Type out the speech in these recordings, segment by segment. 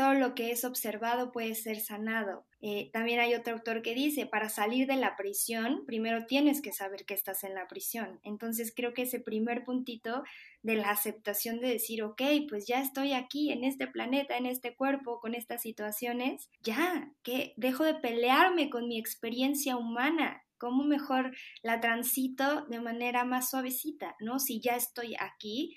solo lo que es observado puede ser sanado. Eh, también hay otro autor que dice, para salir de la prisión, primero tienes que saber que estás en la prisión. Entonces creo que ese primer puntito de la aceptación de decir, ok, pues ya estoy aquí en este planeta, en este cuerpo, con estas situaciones, ya, que dejo de pelearme con mi experiencia humana, cómo mejor la transito de manera más suavecita, ¿no? Si ya estoy aquí,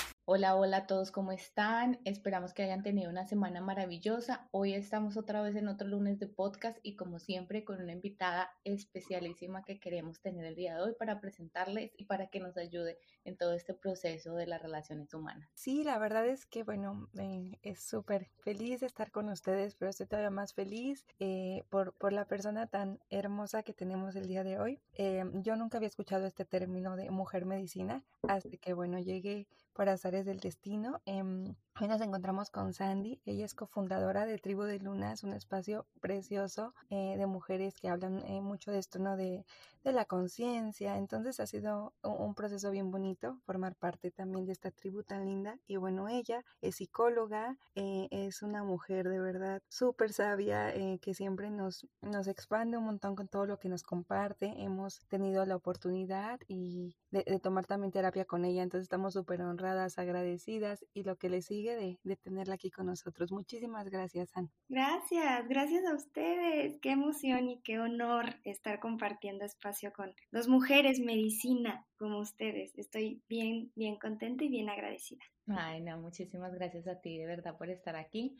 Hola, hola a todos, ¿cómo están? Esperamos que hayan tenido una semana maravillosa. Hoy estamos otra vez en otro lunes de podcast y como siempre con una invitada especialísima que queremos tener el día de hoy para presentarles y para que nos ayude en todo este proceso de las relaciones humanas. Sí, la verdad es que, bueno, eh, es súper feliz de estar con ustedes, pero estoy todavía más feliz eh, por, por, la persona tan hermosa que tenemos el día de hoy. Eh, yo nunca había escuchado este término de mujer medicina hasta que, bueno, llegué por azares del destino. Em, hoy nos encontramos con Sandy, ella es cofundadora de Tribu de Lunas, un espacio precioso eh, de mujeres que hablan eh, mucho de esto, ¿no? De, de la conciencia, entonces ha sido un, proceso bien bonito formar parte también de esta tribu tan linda y bueno, ella es psicóloga, eh, es una mujer de verdad súper sabia que siempre nos, nos expande un montón con todo lo que nos comparte, hemos tenido la oportunidad y de, de tomar también terapia con ella, entonces estamos súper honrados agradecidas y lo que le sigue de, de tenerla aquí con nosotros. Muchísimas gracias, Ana. Gracias, gracias a ustedes. Qué emoción y qué honor estar compartiendo espacio con dos mujeres medicina como ustedes. Estoy bien, bien contenta y bien agradecida. Ay, no, muchísimas gracias a ti de verdad por estar aquí.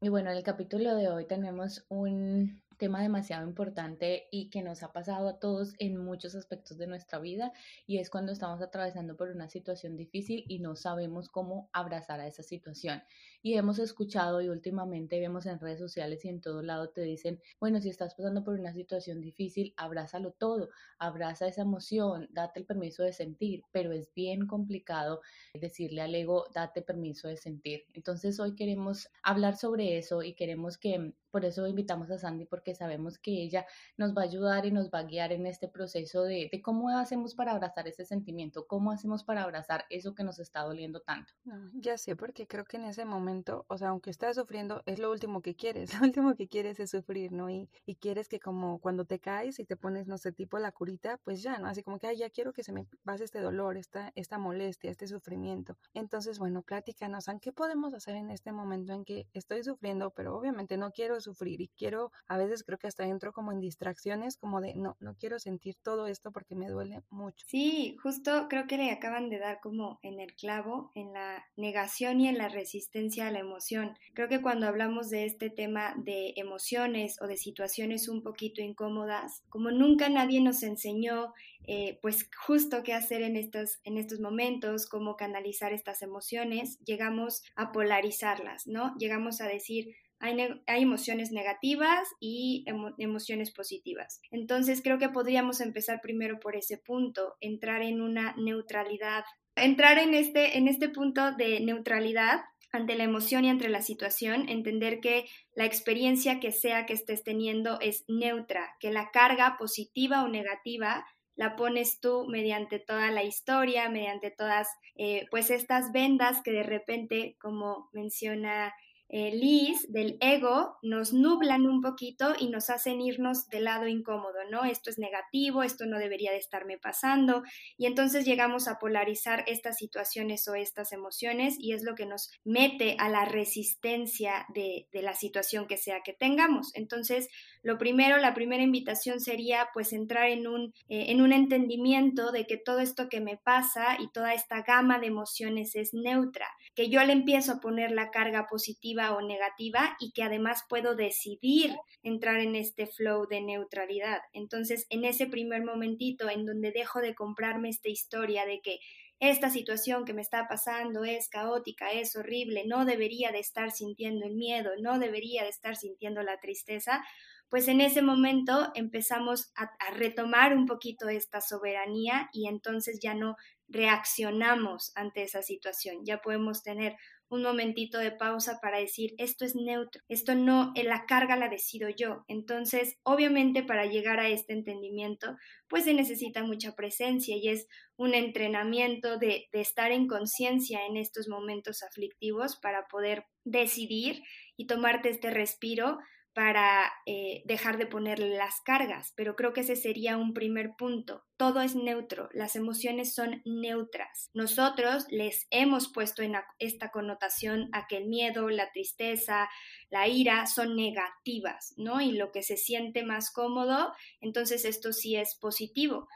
Y bueno, en el capítulo de hoy tenemos un tema demasiado importante y que nos ha pasado a todos en muchos aspectos de nuestra vida y es cuando estamos atravesando por una situación difícil y no sabemos cómo abrazar a esa situación. Y hemos escuchado y últimamente vemos en redes sociales y en todo lado te dicen, bueno, si estás pasando por una situación difícil, abrázalo todo, abraza esa emoción, date el permiso de sentir, pero es bien complicado decirle al ego, date permiso de sentir. Entonces hoy queremos hablar sobre eso y queremos que por eso invitamos a Sandy porque sabemos que ella nos va a ayudar y nos va a guiar en este proceso de, cómo hacemos para abrazar ese sentimiento, cómo hacemos para abrazar eso que nos está doliendo tanto. ya sé, porque creo que en ese momento, o sea, aunque estás sufriendo, es lo último que quieres, lo último que quieres es sufrir, ¿no? Y, y quieres que como cuando te caes y te pones, no sé, tipo la curita, pues ya, ¿no? Así como que, ay, ya quiero que se me pase este dolor, esta, esta molestia, este sufrimiento. Entonces, bueno, pláticanos, ¿qué podemos hacer en este momento en que estoy sufriendo, pero obviamente no quiero sufrir y quiero, a veces creo que hasta entro como en distracciones, como de no, no quiero sentir todo esto porque me duele mucho. Sí, justo creo que le acaban de dar como en el clavo, en la negación y en la resistencia a la emoción. Creo que cuando hablamos de este tema de emociones o de situaciones un poquito incómodas, como nunca nadie nos enseñó eh, pues justo qué hacer en estos, en estos momentos, cómo canalizar estas emociones, llegamos a polarizarlas, ¿no? Llegamos a decir, hay, emociones negativas y emociones positivas. Entonces creo que podríamos empezar primero por ese punto, entrar en una neutralidad, entrar en este, en este punto de neutralidad ante la emoción y ante la situación, entender que la experiencia que sea que estés teniendo es neutra, que la carga positiva o negativa la pones tú mediante toda la historia, mediante todas eh, pues estas vendas que de repente, como menciona eh, del ego, nos nublan un poquito y nos hacen irnos del lado incómodo, ¿no? Esto es negativo, esto no debería de estarme pasando, y entonces llegamos a polarizar estas situaciones o estas emociones y es lo que nos mete a la resistencia de, de la situación que sea que tengamos. Entonces, lo primero, la primera invitación sería pues entrar en un, eh, en un entendimiento de que todo esto que me pasa y toda esta gama de emociones es neutra, que yo le empiezo a poner la carga positiva o negativa y que además puedo decidir entrar en este flow de neutralidad. Entonces, en ese primer momentito en donde dejo de comprarme esta historia de que esta situación que me está pasando es caótica, es horrible, no debería de estar sintiendo el miedo, no debería de estar sintiendo la tristeza, pues en ese momento empezamos a, retomar un poquito esta soberanía y entonces ya no reaccionamos ante esa situación, ya podemos tener un momentito de pausa para decir, esto es neutro, esto no, en la carga la decido yo. Entonces, obviamente para llegar a este entendimiento, pues se necesita mucha presencia y es un entrenamiento de, de estar en conciencia en estos momentos aflictivos para poder decidir y tomarte este respiro para eh, dejar de ponerle las cargas, pero creo que ese sería un primer punto. Todo es neutro, las emociones son neutras. Nosotros les hemos puesto en esta connotación a que el miedo, la tristeza, la ira son negativas, ¿no? Y lo que se siente más cómodo, entonces esto sí es positivo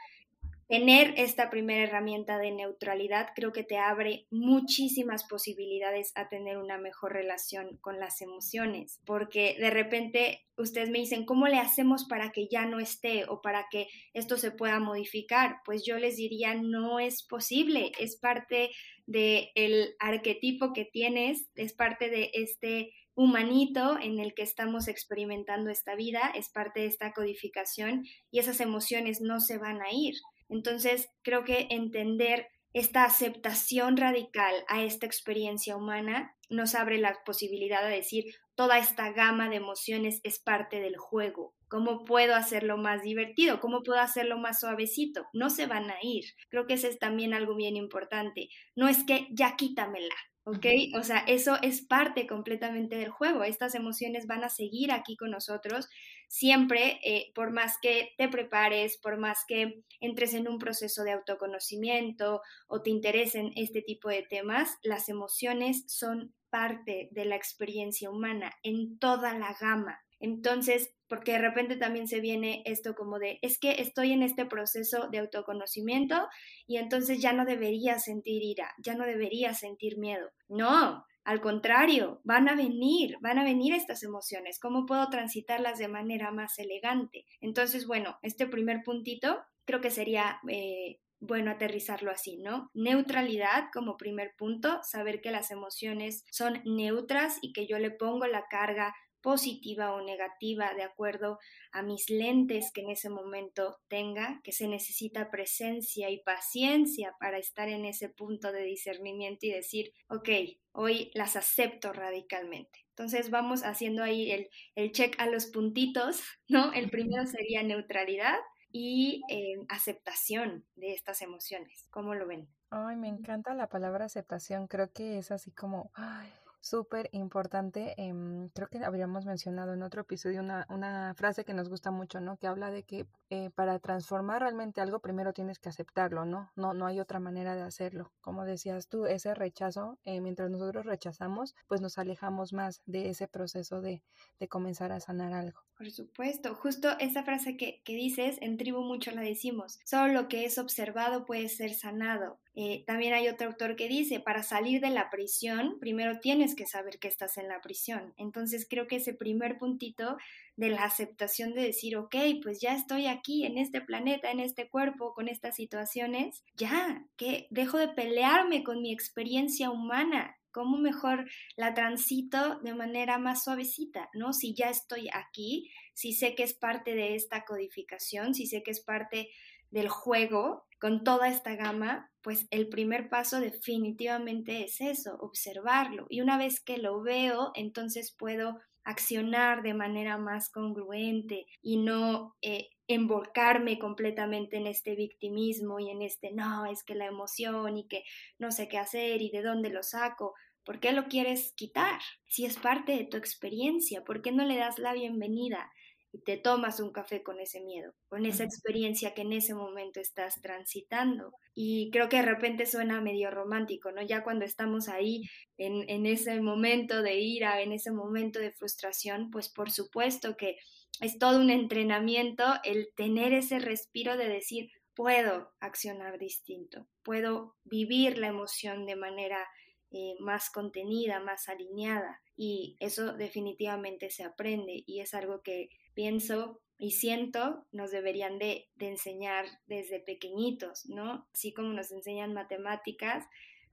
tener esta primera herramienta de neutralidad creo que te abre muchísimas posibilidades a tener una mejor relación con las emociones, porque de repente ustedes me dicen, ¿cómo le hacemos para que ya no esté o para que esto se pueda modificar? Pues yo les diría, no es posible, es parte del el arquetipo que tienes, es parte de este humanito en el que estamos experimentando esta vida, es parte de esta codificación y esas emociones no se van a ir. Entonces, creo que entender esta aceptación radical a esta experiencia humana nos abre la posibilidad de decir, toda esta gama de emociones es parte del juego. ¿Cómo puedo hacerlo más divertido? ¿Cómo puedo hacerlo más suavecito? No se van a ir. Creo que ese es también algo bien importante. No es que ya quítamela, ¿ok? O sea, eso es parte completamente del juego. Estas emociones van a seguir aquí con nosotros siempre, eh, por más que te prepares, por más que entres en un proceso de autoconocimiento o te interesen este tipo de temas, las emociones son parte de la experiencia humana en toda la gama. Entonces, porque de repente también se viene esto como de, es que estoy en este proceso de autoconocimiento y entonces ya no debería sentir ira, ya no debería sentir miedo. No, al contrario, van a venir, van a venir estas emociones. ¿Cómo puedo transitarlas de manera más elegante? Entonces, bueno, este primer puntito creo que sería eh, bueno aterrizarlo así, ¿no? Neutralidad como primer punto, saber que las emociones son neutras y que yo le pongo la carga positiva o negativa de acuerdo a mis lentes que en ese momento tenga, que se necesita presencia y paciencia para estar en ese punto de discernimiento y decir, ok, hoy las acepto radicalmente. Entonces vamos haciendo ahí el, el check a los puntitos, ¿no? El primero sería neutralidad y eh, aceptación de estas emociones. ¿Cómo lo ven? Ay, me encanta la palabra aceptación. Creo que es así como, ay, súper importante. Em, creo que habríamos mencionado en otro episodio una, una, frase que nos gusta mucho, ¿no? Que habla de que eh, para transformar realmente algo primero tienes que aceptarlo, ¿no? No, no hay otra manera de hacerlo. Como decías tú, ese rechazo, eh, mientras nosotros rechazamos, pues nos alejamos más de ese proceso de, de comenzar a sanar algo. Por supuesto, justo esa frase que, que dices, en tribu mucho la decimos, solo lo que es observado puede ser sanado. Eh, también hay otro autor que dice, para salir de la prisión, primero tienes que saber que estás en la prisión. Entonces creo que ese primer puntito de la aceptación de decir, ok, pues ya estoy aquí en este planeta, en este cuerpo, con estas situaciones, ya, que dejo de pelearme con mi experiencia humana, cómo mejor la transito de manera más suavecita, ¿no? Si ya estoy aquí, si sé que es parte de esta codificación, si sé que es parte del juego, con toda esta gama, pues el primer paso definitivamente es eso, observarlo. Y una vez que lo veo, entonces puedo accionar de manera más congruente y no eh, embolcarme completamente en este victimismo y en este no, es que la emoción y que no sé qué hacer y de dónde lo saco. ¿Por qué lo quieres quitar? Si es parte de tu experiencia, ¿por qué no le das la bienvenida? Y te tomas un café con ese miedo, con esa experiencia que en ese momento estás transitando. Y creo que de repente suena medio romántico, ¿no? Ya cuando estamos ahí en, en ese momento de ira, en ese momento de frustración, pues por supuesto que es todo un entrenamiento el tener ese respiro de decir, puedo accionar distinto, puedo vivir la emoción de manera eh, más contenida, más alineada. Y eso definitivamente se aprende y es algo que pienso y siento nos deberían de, enseñar desde pequeñitos, ¿no? Así como nos enseñan matemáticas,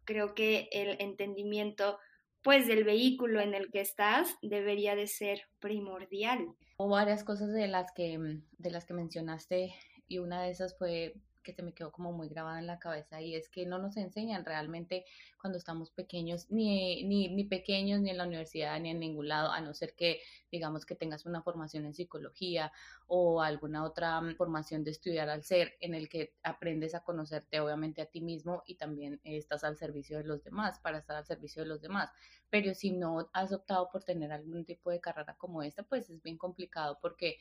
creo que el entendimiento pues del vehículo en el que estás debería de ser primordial. O varias cosas de las que de las que mencionaste y una de esas fue que se me quedó como muy grabada en la cabeza y es que no nos enseñan realmente cuando estamos pequeños, ni, ni, ni, pequeños, ni en la universidad, ni en ningún lado, a no ser que digamos que tengas una formación en psicología o alguna otra mm, formación de estudiar al ser en el que aprendes a conocerte obviamente a ti mismo y también estás al servicio de los demás, para estar al servicio de los demás. Pero si no has optado por tener algún tipo de carrera como esta, pues es bien complicado porque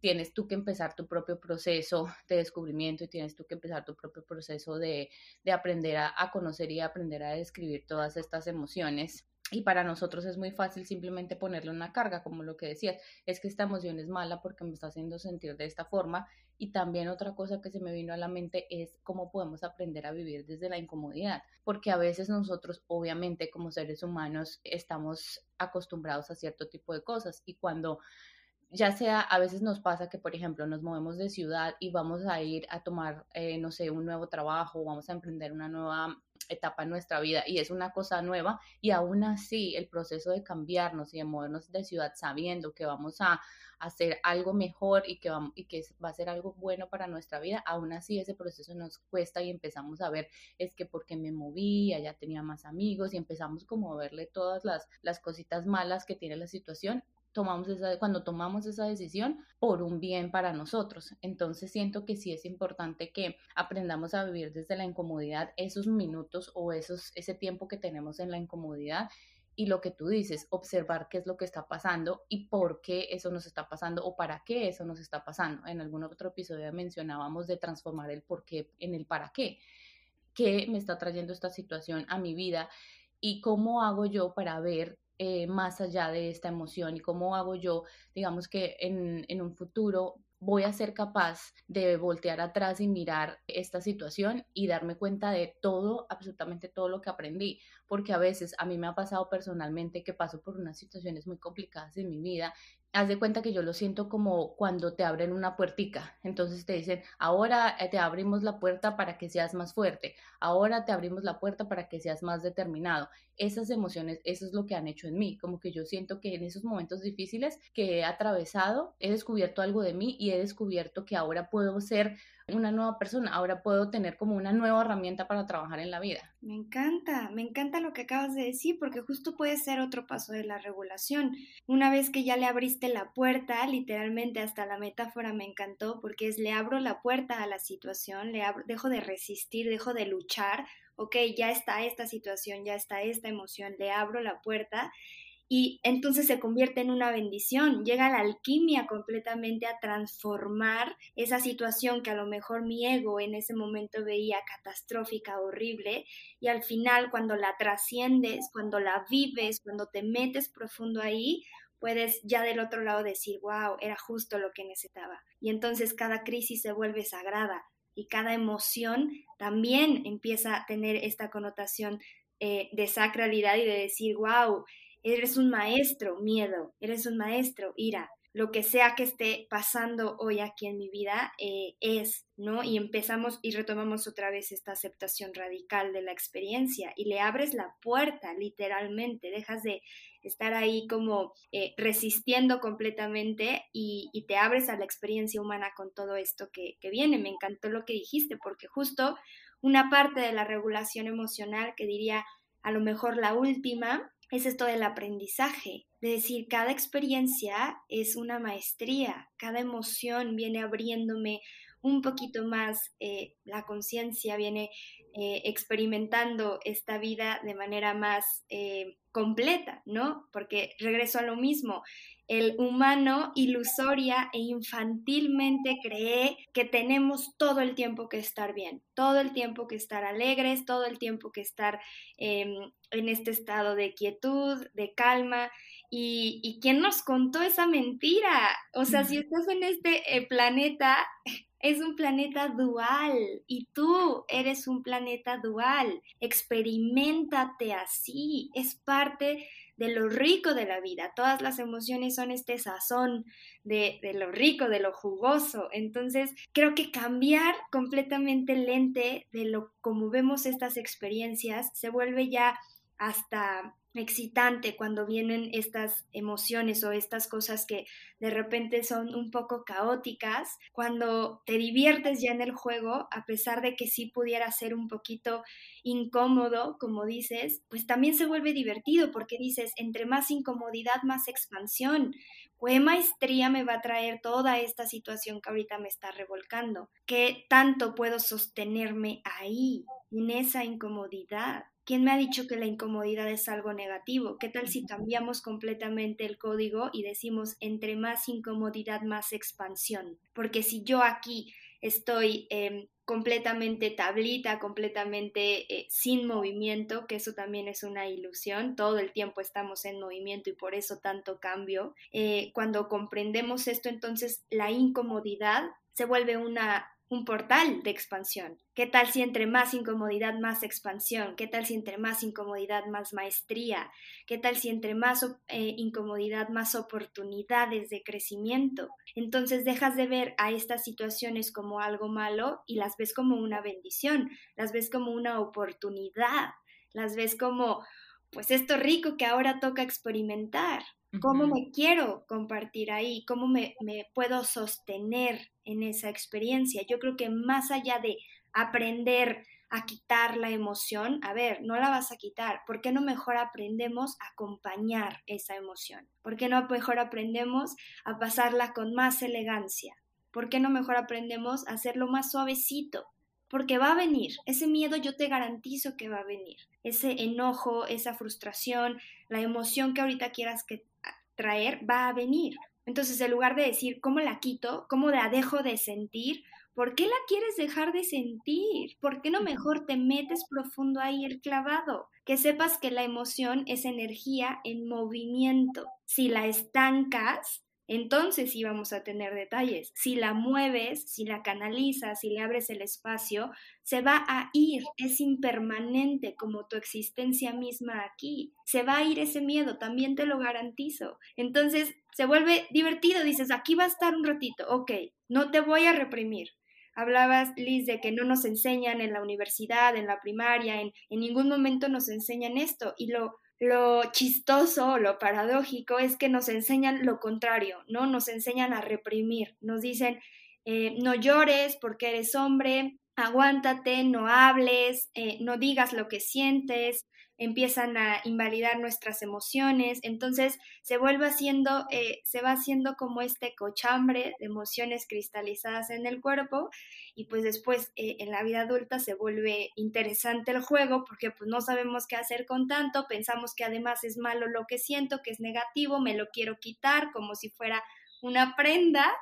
tienes tú que empezar tu propio proceso de descubrimiento y tienes tú que empezar tu propio proceso de, aprender a, a, conocer y aprender a describir todas estas emociones. Y para nosotros es muy fácil simplemente ponerle una carga, como lo que decías, es que esta emoción es mala porque me está haciendo sentir de esta forma. Y también otra cosa que se me vino a la mente es cómo podemos aprender a vivir desde la incomodidad, porque a veces nosotros, obviamente, como seres humanos, estamos acostumbrados a cierto tipo de cosas y cuando ya sea, a veces nos pasa que, por ejemplo, nos movemos de ciudad y vamos a ir a tomar, eh, no sé, un nuevo trabajo, vamos a emprender una nueva etapa en nuestra vida y es una cosa nueva y aún así el proceso de cambiarnos y de movernos de ciudad sabiendo que vamos a hacer algo mejor y que, y que va a ser algo bueno para nuestra vida, aún así ese proceso nos cuesta y empezamos a ver es que porque me moví, allá tenía más amigos y empezamos como a verle todas las, las cositas malas que tiene la situación tomamos esa, cuando tomamos esa decisión por un bien para nosotros. Entonces siento que sí es importante que aprendamos a vivir desde la incomodidad esos minutos o esos, ese tiempo que tenemos en la incomodidad y lo que tú dices, observar qué es lo que está pasando y por qué eso nos está pasando o para qué eso nos está pasando. En algún otro episodio mencionábamos de transformar el por qué en el para qué. ¿Qué me está trayendo esta situación a mi vida? ¿Y cómo hago yo para ver eh, más allá de esta emoción y cómo hago yo, digamos que en, en un futuro voy a ser capaz de voltear atrás y mirar esta situación y darme cuenta de todo, absolutamente todo lo que aprendí, porque a veces a mí me ha pasado personalmente que paso por unas situaciones muy complicadas en mi vida haz de cuenta que yo lo siento como cuando te abren una puertica. Entonces te dicen, ahora eh, te abrimos la puerta para que seas más fuerte, ahora te abrimos la puerta para que seas más determinado. Esas emociones, eso es lo que han hecho en mí, como que yo siento que en esos momentos difíciles que he atravesado, he descubierto algo de mí y he descubierto que ahora puedo ser una nueva persona, ahora puedo tener como una nueva herramienta para trabajar en la vida. Me encanta, me encanta lo que acabas de decir, porque justo puede ser otro paso de la regulación. Una vez que ya le abriste la puerta, literalmente hasta la metáfora me encantó, porque es le abro la puerta a la situación, le abro, dejo de resistir, dejo de luchar, ok, ya está esta situación, ya está esta emoción, le abro la puerta y entonces se convierte en una bendición, llega la alquimia completamente a transformar esa situación que a lo mejor mi ego en ese momento veía catastrófica, horrible, y al final cuando la trasciendes, cuando la vives, cuando te metes profundo ahí, puedes ya del otro lado decir, wow, era justo lo que necesitaba. Y entonces cada crisis se vuelve sagrada y cada emoción también empieza a tener esta connotación eh, de sacralidad y de decir, wow, Eres un maestro, miedo, eres un maestro, ira. Lo que sea que esté pasando hoy aquí en mi vida eh, es, ¿no? Y empezamos y retomamos otra vez esta aceptación radical de la experiencia y le abres la puerta, literalmente, dejas de estar ahí como eh, resistiendo completamente y, te abres a la experiencia humana con todo esto que, que viene. Me encantó lo que dijiste porque justo una parte de la regulación emocional que diría a lo mejor la última es esto del aprendizaje, de decir, cada experiencia es una maestría, cada emoción viene abriéndome un poquito más eh, la conciencia, viene eh, experimentando esta vida de manera más eh, completa, ¿no? Porque regreso a lo mismo, el humano ilusoria e infantilmente cree que tenemos todo el tiempo que estar bien, todo el tiempo que estar alegres, todo el tiempo que estar em, en este estado de quietud, de calma. ¿Y, ¿Y quién nos contó esa mentira? O sea, si estás en este eh, planeta, es un planeta dual y tú eres un planeta dual. Experimentate así, es parte de lo rico de la vida. Todas las emociones son este sazón de, de, lo rico, de lo jugoso. Entonces, creo que cambiar completamente el lente de lo como vemos estas experiencias se vuelve ya hasta excitante cuando vienen estas emociones o estas cosas que de repente son un poco caóticas, cuando te diviertes ya en el juego, a pesar de que sí pudiera ser un poquito incómodo, como dices, pues también se vuelve divertido porque dices, entre más incomodidad, más expansión. ¿Qué maestría me va a traer toda esta situación que ahorita me está revolcando? ¿Qué tanto puedo sostenerme ahí, en esa incomodidad? ¿Quién me ha dicho que la incomodidad es algo negativo? ¿Qué tal si cambiamos completamente el código y decimos entre más incomodidad, más expansión? Porque si yo aquí estoy em, completamente tablita, completamente eh, sin movimiento, que eso también es una ilusión, todo el tiempo estamos en movimiento y por eso tanto cambio. Eh, cuando comprendemos esto, entonces la incomodidad se vuelve una un portal de expansión. ¿Qué tal si entre más incomodidad, más expansión? ¿Qué tal si entre más incomodidad, más maestría? ¿Qué tal si entre más eh, incomodidad, más oportunidades de crecimiento? Entonces dejas de ver a estas situaciones como algo malo y las ves como una bendición, las ves como una oportunidad, las ves como, pues esto rico que ahora toca experimentar. ¿Cómo me quiero compartir ahí? ¿Cómo me, me, puedo sostener en esa experiencia? Yo creo que más allá de aprender a quitar la emoción, a ver, no la vas a quitar. ¿Por qué no mejor aprendemos a acompañar esa emoción? ¿Por qué no mejor aprendemos a pasarla con más elegancia? ¿Por qué no mejor aprendemos a hacerlo más suavecito? Porque va a venir, ese miedo yo te garantizo que va a venir, ese enojo, esa frustración, la emoción que ahorita quieras que traer va a venir. Entonces, en lugar de decir, ¿cómo la quito? ¿Cómo la dejo de sentir? ¿Por qué la quieres dejar de sentir? ¿Por qué no mejor te metes profundo ahí el clavado? Que sepas que la emoción es energía en movimiento. Si la estancas, entonces sí vamos a tener detalles. Si la mueves, si la canalizas, si le abres el espacio, se va a ir, es impermanente como tu existencia misma aquí. Se va a ir ese miedo, también te lo garantizo. Entonces se vuelve divertido, dices, aquí va a estar un ratito, ok, no te voy a reprimir. Hablabas, Liz, de que no nos enseñan en la universidad, en la primaria, en, en ningún momento nos enseñan esto y lo lo chistoso, lo paradójico es que nos enseñan lo contrario, ¿no? Nos enseñan a reprimir, nos dicen, eh, no llores porque eres hombre, aguántate, no hables, eh, no digas lo que sientes, empiezan a invalidar nuestras emociones, entonces se vuelve haciendo, eh, se va haciendo como este cochambre de emociones cristalizadas en el cuerpo y pues después eh, en la vida adulta se vuelve interesante el juego porque pues no sabemos qué hacer con tanto, pensamos que además es malo lo que siento, que es negativo, me lo quiero quitar como si fuera una prenda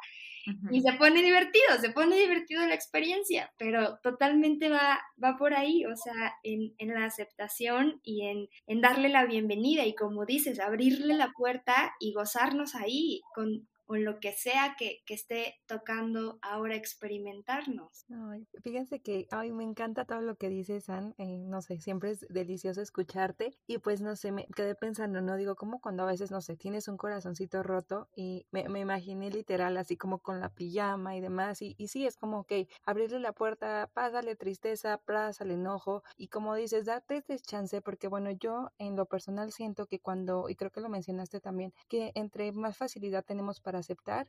y se pone divertido, se pone divertido la experiencia, pero totalmente va, va por ahí, o sea, en, en la aceptación y en, en, darle la bienvenida y como dices, abrirle la puerta y gozarnos ahí con, o lo que sea que, que esté tocando ahora experimentarnos. Ay, fíjense que ay, me encanta todo lo que dices, San. Eh, no sé, siempre es delicioso escucharte. Y pues no sé, me quedé pensando, no digo, como cuando a veces, no sé, tienes un corazoncito roto y me, me imaginé literal así como con la pijama y demás. Y, y sí, es como, ok, abrirle la puerta, pásale tristeza, pásale enojo. Y como dices, date este chance, porque bueno, yo en lo personal siento que cuando, y creo que lo mencionaste también, que entre más facilidad tenemos para aceptar,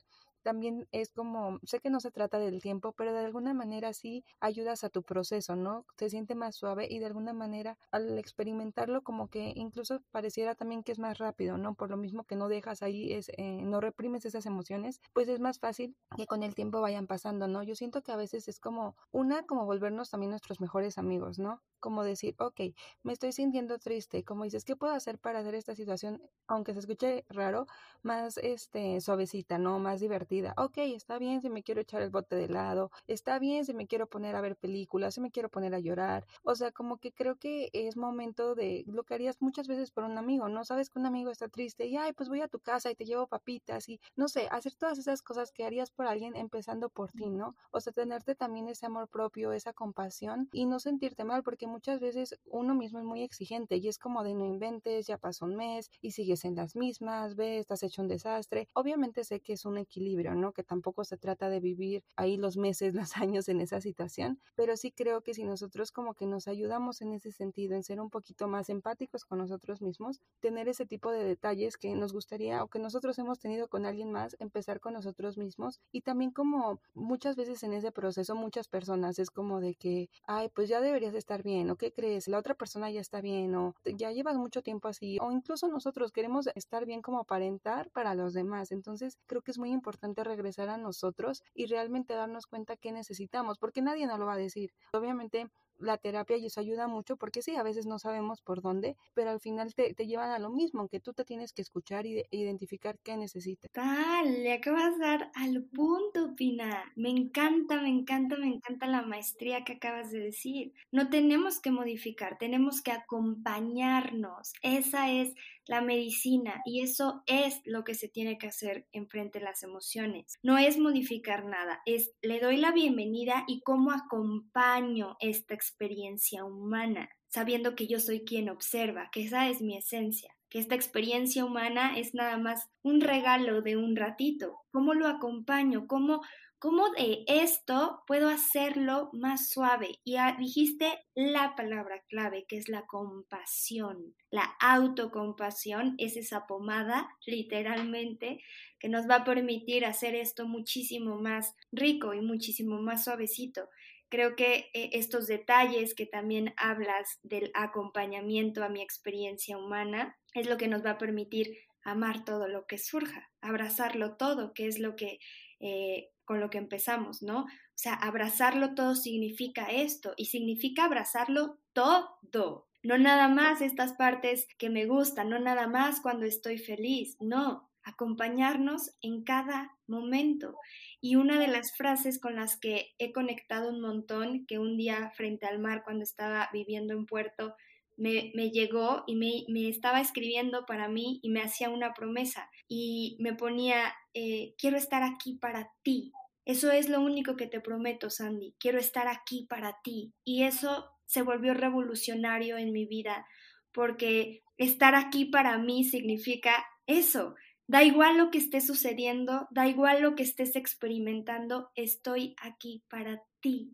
también es como, sé que no se trata del tiempo, pero de alguna manera sí ayudas a tu proceso, ¿no? Se siente más suave y de alguna manera al experimentarlo como que incluso pareciera también que es más rápido, ¿no? Por lo mismo que no dejas ahí, es, eh, no reprimes esas emociones, pues es más fácil que con el tiempo vayan pasando, ¿no? Yo siento que a veces es como una, como volvernos también nuestros mejores amigos, ¿no? Como decir, ok, me estoy sintiendo triste, como dices, ¿qué puedo hacer para hacer esta situación, aunque se escuche raro, más este suavecita, no más divertida? Ok, está bien si me quiero echar el bote de helado, está bien si me quiero poner a ver películas, si me quiero poner a llorar, o sea, como que creo que es momento de lo que harías muchas veces por un amigo, ¿no? Sabes que un amigo está triste y, ay, pues voy a tu casa y te llevo papitas y, no sé, hacer todas esas cosas que harías por alguien empezando por ti, ¿no? O sea, tenerte también ese amor propio, esa compasión y no sentirte mal, porque muchas veces uno mismo es muy exigente y es como de no inventes, ya pasó un mes y sigues en las mismas, ves, estás hecho un desastre. Obviamente sé que es un equilibrio, ¿no? Que tampoco se trata de vivir ahí los meses, los años en esa situación, pero sí creo que si nosotros como que nos ayudamos en ese sentido, en ser un poquito más empáticos con nosotros mismos, tener ese tipo de detalles que nos gustaría o que nosotros hemos tenido con alguien más, empezar con nosotros mismos y también como muchas veces en ese proceso muchas personas es como de que, ay, pues ya deberías estar bien, o qué crees, la otra persona ya está bien, o ya llevas mucho tiempo así, o incluso nosotros queremos estar bien como aparentar para los demás. Entonces creo que es muy importante regresar a nosotros y realmente darnos cuenta qué necesitamos, porque nadie nos lo va a decir. Obviamente la terapia y eso ayuda mucho porque sí, a veces no sabemos por dónde, pero al final te, te llevan a lo mismo, que tú te tienes que escuchar y identificar qué necesitas. Tal, le acabas de dar al punto, Pina. Me encanta, me encanta, me encanta la maestría que acabas de decir. No tenemos que modificar, tenemos que acompañarnos. Esa es la medicina y eso es lo que se tiene que hacer enfrente de las emociones. No es modificar nada, es le doy la bienvenida y cómo acompaño esta experiencia humana, sabiendo que yo soy quien observa, que esa es mi esencia que esta experiencia humana es nada más un regalo de un ratito. ¿Cómo lo acompaño? ¿Cómo, ¿Cómo de esto puedo hacerlo más suave? Y dijiste la palabra clave, que es la compasión. La autocompasión es esa pomada, literalmente, que nos va a permitir hacer esto muchísimo más rico y muchísimo más suavecito. Creo que eh, estos detalles que también hablas del acompañamiento a mi experiencia humana es lo que nos va a permitir amar todo lo que surja, abrazarlo todo, que es lo que eh, con lo que empezamos, ¿no? O sea, abrazarlo todo significa esto y significa abrazarlo todo. No nada más estas partes que me gustan, no nada más cuando estoy feliz, no, acompañarnos en cada momento. Y una de las frases con las que he conectado un montón, que un día frente al mar cuando estaba viviendo en Puerto, me, llegó y me, estaba escribiendo para mí y me hacía una promesa y me ponía, eh, quiero estar aquí para ti. Eso es lo único que te prometo, Sandy. Quiero estar aquí para ti. Y eso se volvió revolucionario en mi vida porque estar aquí para mí significa eso, Da igual lo que esté sucediendo, da igual lo que estés experimentando, estoy aquí para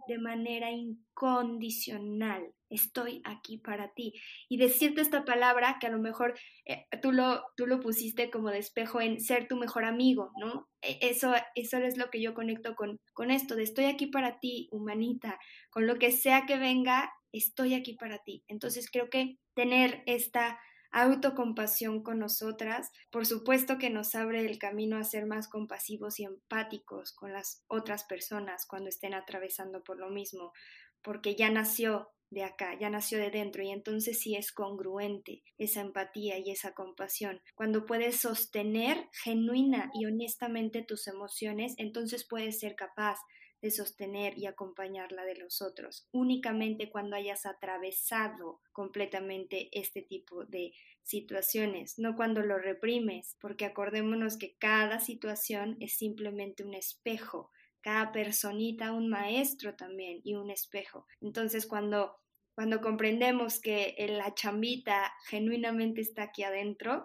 de manera incondicional. Estoy aquí para ti. Y decirte esta palabra que a lo mejor eh, tú, lo, tú lo pusiste como de espejo en ser tu mejor amigo, ¿no? E, eso, eso es lo que yo conecto con, con esto, de estoy aquí para ti, humanita, con lo que sea que venga, estoy aquí para ti. Entonces creo que tener esta autocompasión con nosotras, por supuesto que nos abre el camino a ser más compasivos y empáticos con las otras personas cuando estén atravesando por lo mismo, porque ya nació de acá, ya nació de dentro y entonces sí es congruente esa empatía y esa compasión. Cuando puedes sostener genuina y honestamente tus emociones, entonces puedes ser capaz de sostener y acompañar la de los otros, únicamente cuando hayas atravesado completamente este tipo de situaciones, no cuando lo reprimes, porque acordémonos que cada situación es simplemente un espejo, cada personita un maestro también y un espejo. Entonces cuando cuando comprendemos que la chambita genuinamente está aquí adentro,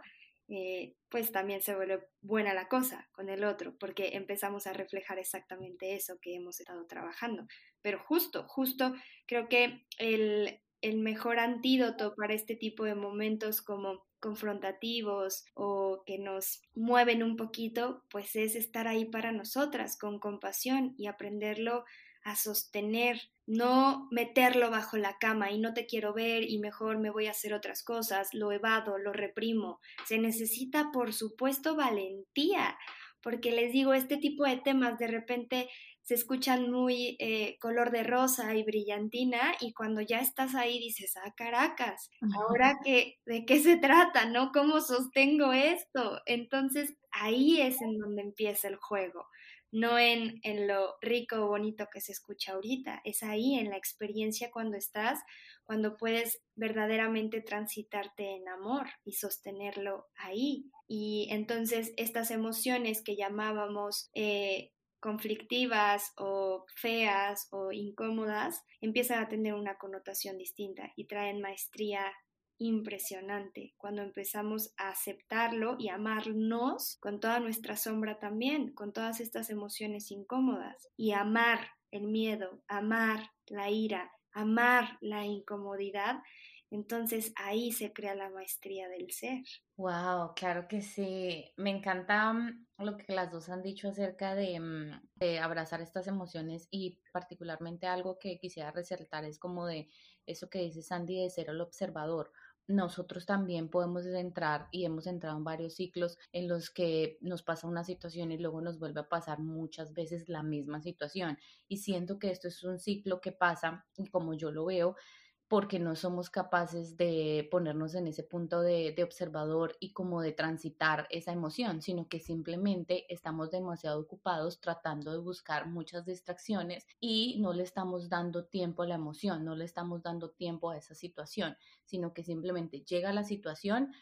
eh, pues también se vuelve buena la cosa con el otro, porque empezamos a reflejar exactamente eso que hemos estado trabajando. Pero justo, justo creo que el, el mejor antídoto para este tipo de momentos como confrontativos o que nos mueven un poquito, pues es estar ahí para nosotras con compasión y aprenderlo a sostener, no meterlo bajo la cama y no te quiero ver y mejor me voy a hacer otras cosas, lo evado, lo reprimo. Se necesita, por supuesto, valentía, porque les digo, este tipo de temas de repente se escuchan muy eh, color de rosa y brillantina y cuando ya estás ahí dices, ah, caracas, ahora que, ¿de qué se trata? ¿No? ¿Cómo sostengo esto? Entonces ahí es en donde empieza el juego, no en, en lo rico o bonito que se escucha ahorita, es ahí en la experiencia cuando estás, cuando puedes verdaderamente transitarte en amor y sostenerlo ahí. Y entonces estas emociones que llamábamos eh, conflictivas o feas o incómodas empiezan a tener una connotación distinta y traen maestría impresionante cuando empezamos a aceptarlo y amarnos con toda nuestra sombra también, con todas estas emociones incómodas y amar el miedo, amar la ira, amar la incomodidad, entonces ahí se crea la maestría del ser. Wow, claro que sí. Me encanta mm, lo que las dos han dicho acerca mm, de, abrazar estas emociones y particularmente algo que quisiera resaltar es como de eso que dice Sandy de ser el observador. Nosotros también podemos entrar y hemos entrado en varios ciclos en los que nos pasa una situación y luego nos vuelve a pasar muchas veces la misma situación. Y siento que esto es un ciclo que pasa, y como yo lo veo, porque no somos capaces de ponernos en ese punto de, observador y como de transitar esa emoción, sino que simplemente estamos demasiado ocupados tratando de buscar muchas distracciones y no le estamos dando tiempo a la emoción, no le estamos dando tiempo a esa situación, sino que simplemente llega la situación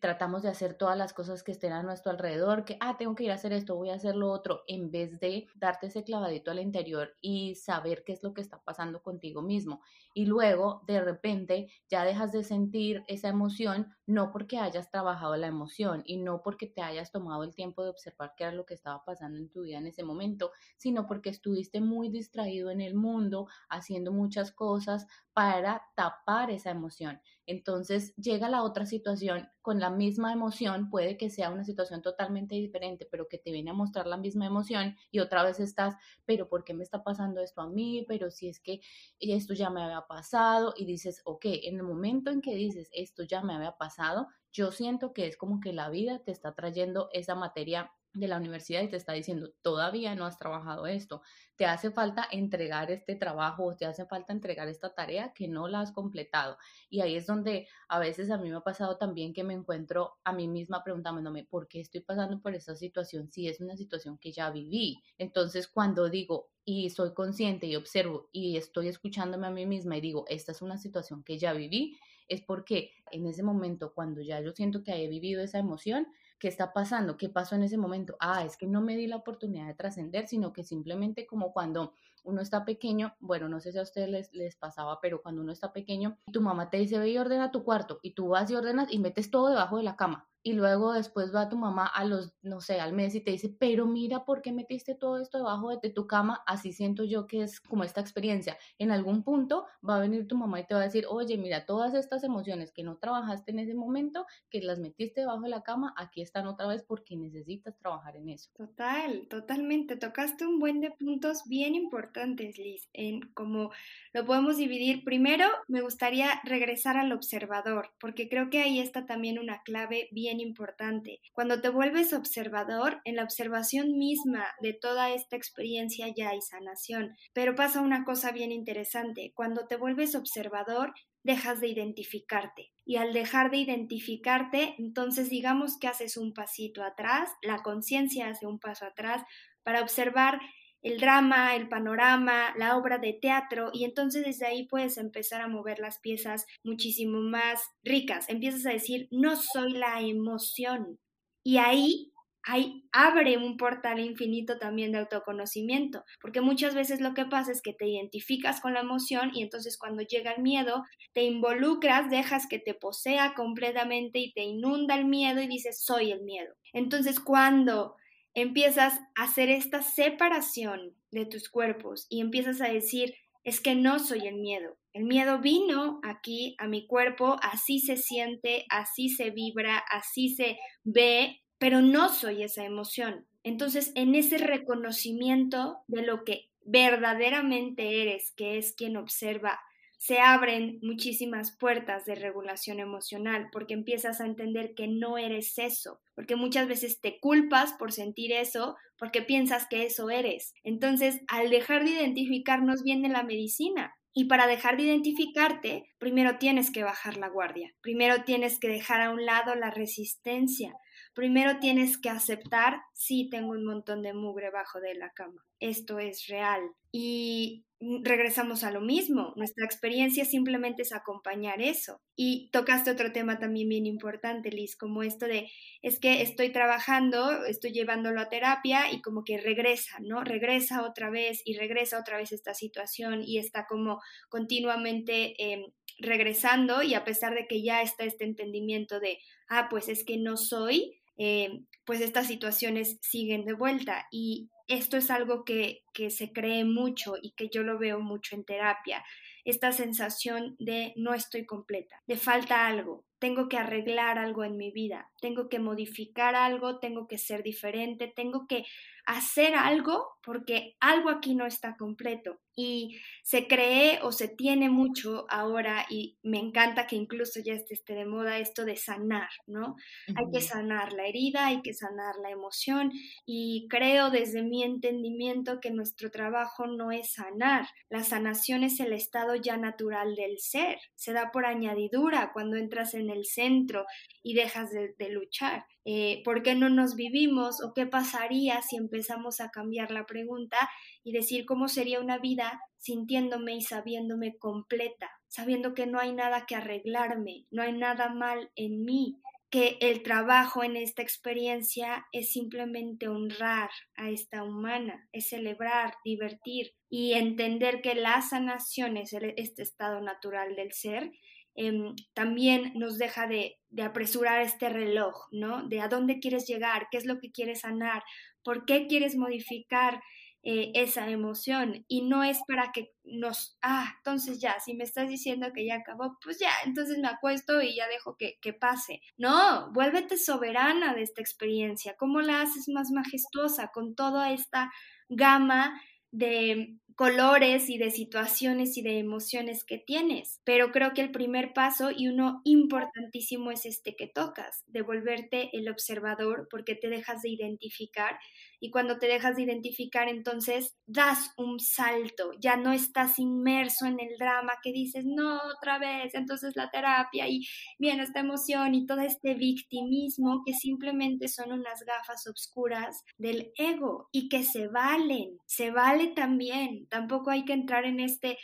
tratamos de hacer todas las cosas que estén a nuestro alrededor, que, ah, tengo que ir a hacer esto, voy a hacer lo otro, en vez de darte ese clavadito al interior y saber qué es lo que está pasando contigo mismo. Y luego, de repente, ya dejas de sentir esa emoción, no porque hayas trabajado la emoción y no porque te hayas tomado el tiempo de observar qué era lo que estaba pasando en tu vida en ese momento, sino porque estuviste muy distraído en el mundo, haciendo muchas cosas para tapar esa emoción. Entonces llega la otra situación con la misma emoción, puede que sea una situación totalmente diferente, pero que te viene a mostrar la misma emoción y otra vez estás, pero ¿por qué me está pasando esto a mí? Pero si es que esto ya me había pasado y dices, ok, en el momento en que dices esto ya me había pasado, yo siento que es como que la vida te está trayendo esa materia de la universidad y te está diciendo, todavía no has trabajado esto, te hace falta entregar este trabajo te hace falta entregar esta tarea que no la has completado. Y ahí es donde a veces a mí me ha pasado también que me encuentro a mí misma preguntándome, ¿por qué estoy pasando por esta situación si es una situación que ya viví? Entonces, cuando digo y soy consciente y observo y estoy escuchándome a mí misma y digo, esta es una situación que ya viví, es porque en ese momento, cuando ya yo siento que he vivido esa emoción, ¿Qué está pasando? ¿Qué pasó en ese momento? Ah, es que no me di la oportunidad de trascender, sino que simplemente como cuando uno está pequeño, bueno, no sé si a ustedes les, pasaba, pero cuando uno está pequeño, tu mamá te dice, ve y ordena tu cuarto, y tú vas y ordenas y metes todo debajo de la cama y luego después va tu mamá a los, no sé, al mes y te dice, pero mira por qué metiste todo esto debajo de, tu cama, así siento yo que es como esta experiencia. En algún punto va a venir tu mamá y te va a decir, oye, mira, todas estas emociones que no trabajaste en ese momento, que las metiste debajo de la cama, aquí están otra vez porque necesitas trabajar en eso. Total, totalmente. Tocaste un buen de puntos bien importantes, Liz, en cómo lo podemos dividir. Primero, me gustaría regresar al observador, porque creo que ahí está también una clave bien importante. Cuando te vuelves observador, en la observación misma de toda esta experiencia ya hay sanación. Pero pasa una cosa bien interesante. Cuando te vuelves observador, dejas de identificarte. Y al dejar de identificarte, entonces digamos que haces un pasito atrás, la conciencia hace un paso atrás para observar el drama, el panorama, la obra de teatro y entonces desde ahí puedes empezar a mover las piezas muchísimo más ricas. Empiezas a decir, no soy la emoción. Y ahí, ahí abre un portal infinito también de autoconocimiento, porque muchas veces lo que pasa es que te identificas con la emoción y entonces cuando llega el miedo, te involucras, dejas que te posea completamente y te inunda el miedo y dices, soy el miedo. Entonces cuando empiezas a hacer esta separación de tus cuerpos y empiezas a decir, es que no soy el miedo. El miedo vino aquí a mi cuerpo, así se siente, así se vibra, así se ve, pero no soy esa emoción. Entonces, en ese reconocimiento de lo que verdaderamente eres, que es quien observa se abren muchísimas puertas de regulación emocional porque empiezas a entender que no eres eso, porque muchas veces te culpas por sentir eso porque piensas que eso eres. Entonces, al dejar de identificarnos viene la medicina. Y para dejar de identificarte, primero tienes que bajar la guardia, primero tienes que dejar a un lado la resistencia, primero tienes que aceptar, sí, tengo un montón de mugre bajo de la cama, esto es real. Y regresamos a lo mismo. Nuestra experiencia simplemente es acompañar eso. Y tocaste otro tema también bien importante, Liz, como esto de, es que estoy trabajando, estoy llevándolo a terapia y como que regresa, ¿no? Regresa otra vez y regresa otra vez esta situación y está como continuamente em, regresando y a pesar de que ya está este entendimiento de, ah, pues es que no soy, em, pues estas situaciones siguen de vuelta y esto es algo que, que se cree mucho y que yo lo veo mucho en terapia, esta sensación de no estoy completa, de falta algo, tengo que arreglar algo en mi vida, tengo que modificar algo, tengo que ser diferente, tengo que hacer algo porque algo aquí no está completo. Y se cree o se tiene mucho ahora y me encanta que incluso ya esté, esté de moda esto de sanar, ¿no? Hay que sanar la herida, hay que sanar la emoción y creo desde mi entendimiento que nuestro trabajo no es sanar. La sanación es el estado ya natural del ser, se da por añadidura cuando entras en el centro y dejas de, luchar. Eh, ¿Por qué no nos vivimos o qué pasaría si empezamos a cambiar la pregunta y decir cómo sería una vida sintiéndome y sabiéndome completa, sabiendo que no hay nada que arreglarme, no hay nada mal en mí, que el trabajo en esta experiencia es simplemente honrar a esta humana, es celebrar, divertir y entender que la sanación es este estado natural del ser Em, también nos deja de, apresurar este reloj, ¿no? De a dónde quieres llegar, qué es lo que quieres sanar, por qué quieres modificar eh, esa emoción. Y no es para que nos, ah, entonces ya, si me estás diciendo que ya acabó, pues ya, entonces me acuesto y ya dejo que, que pase. No, vuélvete soberana de esta experiencia. ¿Cómo la haces más majestuosa con toda esta gama de colores y de situaciones y de emociones que tienes. Pero creo que el primer paso y uno importantísimo es este que tocas, de volverte el observador porque te dejas de identificar y cuando te dejas de identificar entonces das un salto, ya no estás inmerso en el drama que dices, no, otra vez, entonces la terapia y viene esta emoción y todo este victimismo que simplemente son unas gafas oscuras del ego y que se valen, se también, tampoco hay que entrar en este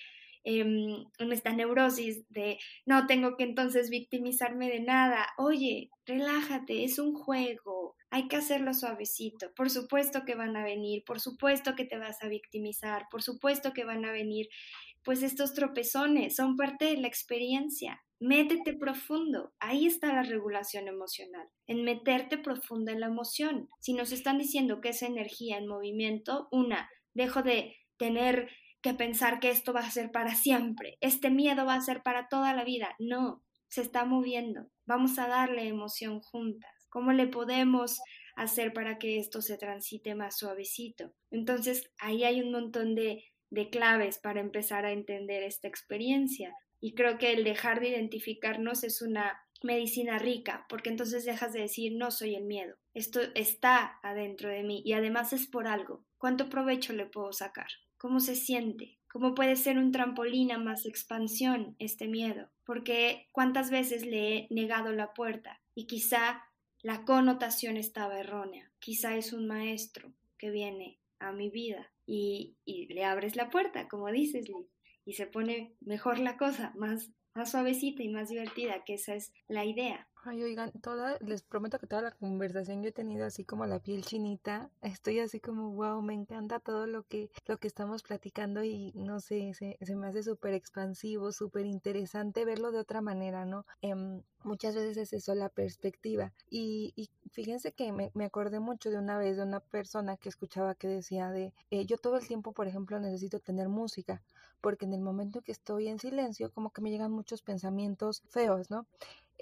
em, en esta neurosis de no tengo que entonces victimizarme de nada. Oye, relájate, es un juego, hay que hacerlo suavecito. Por supuesto que van a venir, por supuesto que te vas a victimizar, por supuesto que van a venir, pues estos tropezones son parte de la experiencia. Métete profundo. Ahí está la regulación emocional, en meterte profundo en la emoción. Si nos están diciendo que es energía en movimiento, una, dejo de tener que pensar que esto va a ser para siempre, este miedo va a ser para toda la vida. No, se está moviendo. Vamos a darle emoción juntas. ¿Cómo le podemos hacer para que esto se transite más suavecito? Entonces, ahí hay un montón de, de claves para empezar a entender esta experiencia. Y creo que el dejar de identificarnos es una medicina rica, porque entonces dejas de decir no soy el miedo, esto está adentro de mí y además es por algo. ¿Cuánto provecho le puedo sacar? ¿Cómo se siente? ¿Cómo puede ser un trampolín a más expansión este miedo? Porque cuántas veces le he negado la puerta y quizá la connotación estaba errónea. Quizá es un maestro que viene a mi vida y, le abres la puerta, como dices, y se pone mejor la cosa, más, más suavecita y más divertida, que esa es la idea. Ay, oigan, toda, les prometo que toda la conversación yo he tenido así como la piel chinita. Estoy así como, wow, me encanta todo lo que, lo que estamos platicando y no sé, se, se me hace súper expansivo, súper interesante verlo de otra manera, ¿no? Em, muchas veces es eso la perspectiva. Y, y fíjense que me, me, acordé mucho de una vez de una persona que escuchaba que decía de, eh, yo todo el tiempo, por ejemplo, necesito tener música, porque en el momento que estoy en silencio, como que me llegan muchos pensamientos feos, ¿no?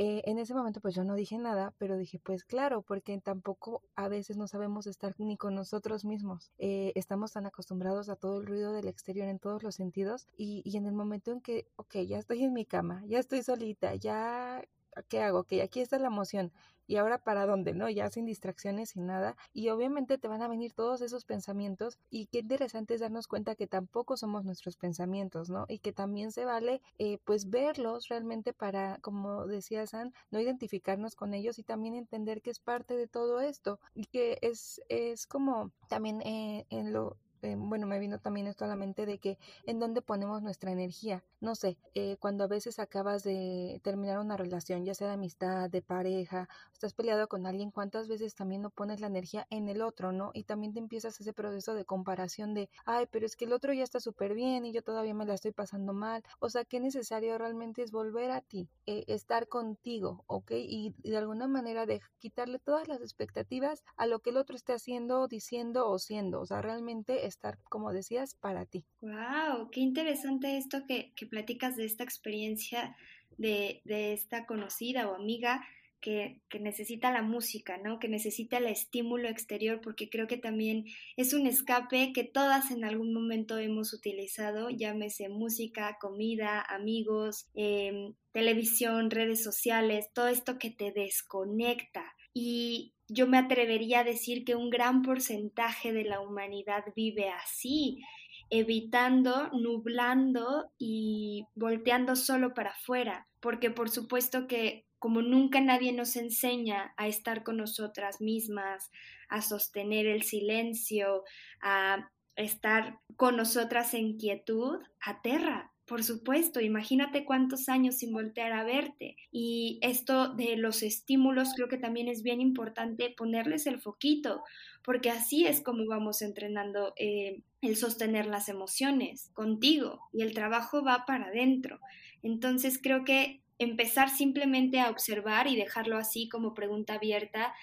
Eh, en ese momento pues yo no dije nada, pero dije pues claro, porque tampoco a veces no sabemos estar ni con nosotros mismos. Eh, estamos tan acostumbrados a todo el ruido del exterior en todos los sentidos y, y en el momento en que, ok, ya estoy en mi cama, ya estoy solita, ya ¿qué hago? Que aquí está la emoción. Y ahora para dónde, ¿no? Ya sin distracciones, sin nada. Y obviamente te van a venir todos esos pensamientos. Y qué interesante es darnos cuenta que tampoco somos nuestros pensamientos, ¿no? Y que también se vale, eh, pues, verlos realmente para, como decía San, no identificarnos con ellos y también entender que es parte de todo esto. Y que es, es como también eh, en lo eh, bueno, me vino también esto a la mente de que en dónde ponemos nuestra energía. No sé, eh, cuando a veces acabas de terminar una relación, ya sea de amistad, de pareja, estás peleado con alguien, ¿cuántas veces también no pones la energía en el otro, no? Y también te empiezas ese proceso de comparación de, ay, pero es que el otro ya está súper bien y yo todavía me la estoy pasando mal. O sea, qué necesario realmente es volver a ti, eh, estar contigo, ¿ok? Y, y de alguna manera de quitarle todas las expectativas a lo que el otro esté haciendo, diciendo o siendo. O sea, realmente estar, como decías, para ti. ¡Wow! Qué interesante esto que, que platicas de esta experiencia de, de esta conocida o amiga que, que, necesita la música, ¿no? Que necesita el estímulo exterior, porque creo que también es un escape que todas en algún momento hemos utilizado, llámese música, comida, amigos, eh, televisión, redes sociales, todo esto que te desconecta. Y yo me atrevería a decir que un gran porcentaje de la humanidad vive así, evitando, nublando y volteando solo para afuera, porque por supuesto que como nunca nadie nos enseña a estar con nosotras mismas, a sostener el silencio, a estar con nosotras en quietud, aterra, por supuesto, imagínate cuántos años sin voltear a verte. Y esto de los estímulos creo que también es bien importante ponerles el foquito, porque así es como vamos entrenando eh, el sostener las emociones contigo y el trabajo va para adentro. Entonces creo que empezar simplemente a observar y dejarlo así como pregunta abierta,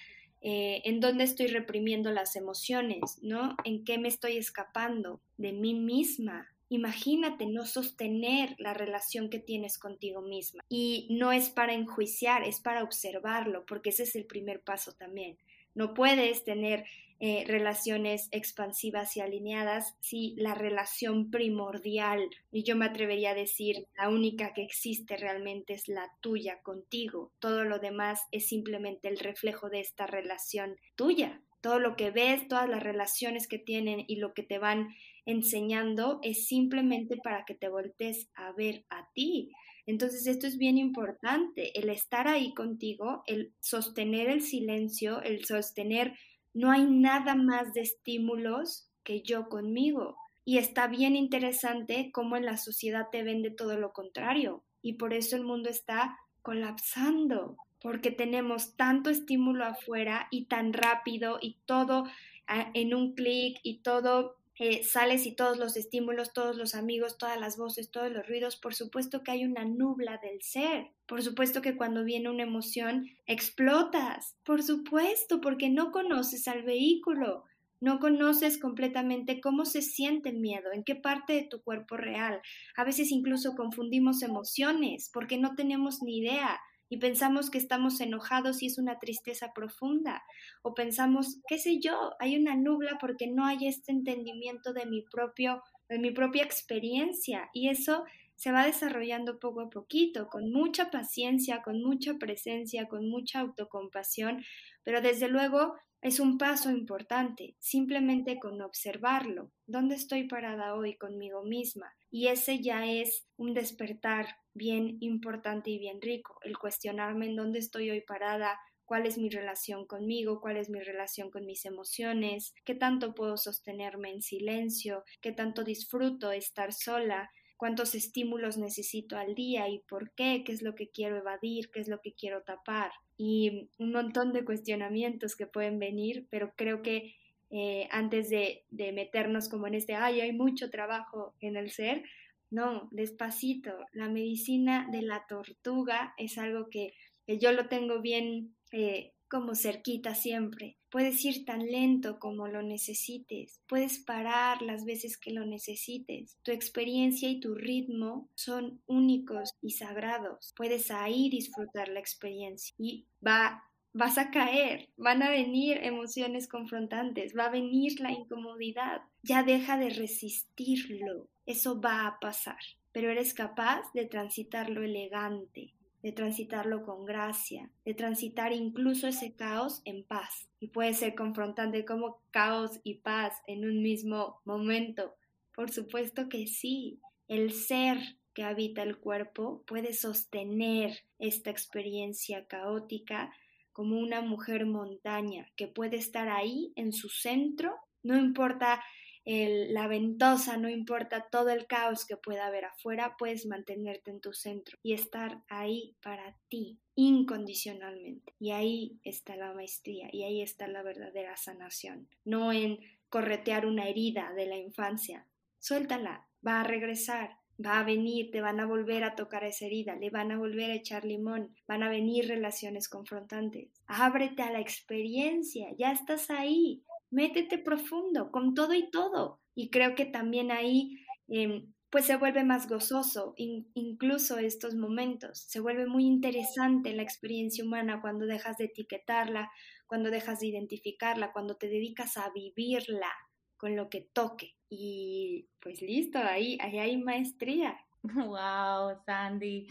eh, en dónde estoy reprimiendo las emociones, ¿no? ¿En qué me estoy escapando de mí misma? Imagínate no sostener la relación que tienes contigo misma. Y no es para enjuiciar, es para observarlo, porque ese es el primer paso también. No puedes tener eh, relaciones expansivas y alineadas si la relación primordial, y yo me atrevería a decir, la única que existe realmente es la tuya contigo. Todo lo demás es simplemente el reflejo de esta relación tuya. Todo lo que ves, todas las relaciones que tienen y lo que te van enseñando es simplemente para que te voltees a ver a ti. Entonces esto es bien importante, el estar ahí contigo, el sostener el silencio, el sostener, no hay nada más de estímulos que yo conmigo. Y está bien interesante cómo en la sociedad te vende todo lo contrario. Y por eso el mundo está colapsando, porque tenemos tanto estímulo afuera y tan rápido y todo ah, en un clic y todo eh, sales y todos los estímulos, todos los amigos, todas las voces, todos los ruidos, por supuesto que hay una nubla del ser. Por supuesto que cuando viene una emoción explotas. Por supuesto, porque no conoces al vehículo. No conoces completamente cómo se siente el miedo, en qué parte de tu cuerpo real. A veces incluso confundimos emociones porque no tenemos ni idea y pensamos que estamos enojados y es una tristeza profunda, o pensamos, qué sé yo, hay una nubla porque no hay este entendimiento de mi propio de mi propia experiencia y eso se va desarrollando poco a poquito, con mucha paciencia, con mucha presencia, con mucha autocompasión, pero desde luego es un paso importante, simplemente con observarlo. ¿Dónde estoy parada hoy conmigo misma? Y ese ya es un despertar bien importante y bien rico, el cuestionarme en dónde estoy hoy parada, cuál es mi relación conmigo, cuál es mi relación con mis emociones, qué tanto puedo sostenerme en silencio, qué tanto disfruto estar sola, cuántos estímulos necesito al día y por qué, qué es lo que quiero evadir, qué es lo que quiero tapar y un montón de cuestionamientos que pueden venir, pero creo que eh, antes de, de, meternos como en este, ay, hay mucho trabajo en el ser, no, despacito, la medicina de la tortuga es algo que, yo lo tengo bien eh, como cerquita siempre. Puedes ir tan lento como lo necesites. Puedes parar las veces que lo necesites. Tu experiencia y tu ritmo son únicos y sagrados. Puedes ahí disfrutar la experiencia y va vas a caer, van a venir emociones confrontantes, va a venir la incomodidad. Ya deja de resistirlo. Eso va a pasar, pero eres capaz de transitarlo elegante, de transitarlo con gracia, de transitar incluso ese caos en paz. Y puede ser confrontante como caos y paz en un mismo momento. Por supuesto que sí. El ser que habita el cuerpo puede sostener esta experiencia caótica como una mujer montaña que puede estar ahí en su centro, no importa la ventosa, no importa todo el caos que pueda haber afuera, puedes mantenerte en tu centro y estar ahí para ti incondicionalmente. Y ahí está la maestría y ahí está la verdadera sanación, no en corretear una herida de la infancia. Suéltala, va a regresar, va a venir, te van a volver a tocar esa herida, le van a volver a echar limón, van a venir relaciones confrontantes. Ábrete a la experiencia, ya estás ahí, métete profundo, con todo y todo. Y creo que también ahí, em, pues se vuelve más gozoso, incluso estos momentos. Se vuelve muy interesante la experiencia humana cuando dejas de etiquetarla, cuando dejas de identificarla, cuando te dedicas a vivirla con lo que toque. Y pues listo, ahí, ahí hay maestría. Wow, Sandy.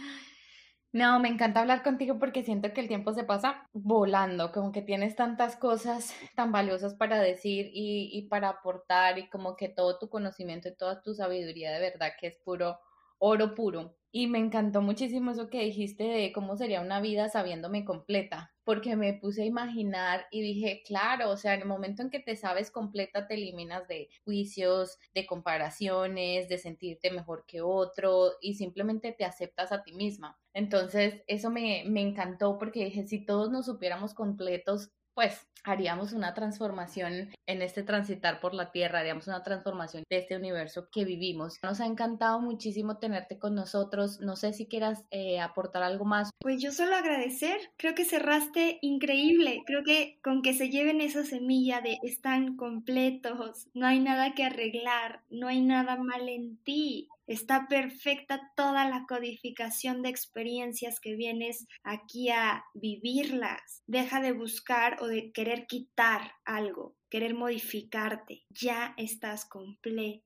No, me encanta hablar contigo porque siento que el tiempo se pasa volando, como que tienes tantas cosas tan valiosas para decir y, para aportar y como que todo tu conocimiento y toda tu sabiduría de verdad que es puro oro puro. Y me encantó muchísimo eso que dijiste de cómo sería una vida sabiéndome completa, porque me puse a imaginar y dije, claro, o sea, en el momento en que te sabes completa, te eliminas de juicios, de comparaciones, de sentirte mejor que otro y simplemente te aceptas a ti misma. Entonces, eso me, me encantó porque dije, si todos nos supiéramos completos, pues haríamos una transformación en este transitar por la Tierra, haríamos una transformación de este universo que vivimos. Nos ha encantado muchísimo tenerte con nosotros. No sé si quieras eh, aportar algo más. Pues yo solo agradecer, creo que cerraste increíble, creo que con que se lleven esa semilla de están completos, no hay nada que arreglar, no hay nada mal en ti, Está perfecta toda la codificación de experiencias que vienes aquí a vivirlas. Deja de buscar o de querer quitar algo, querer modificarte. Ya estás completo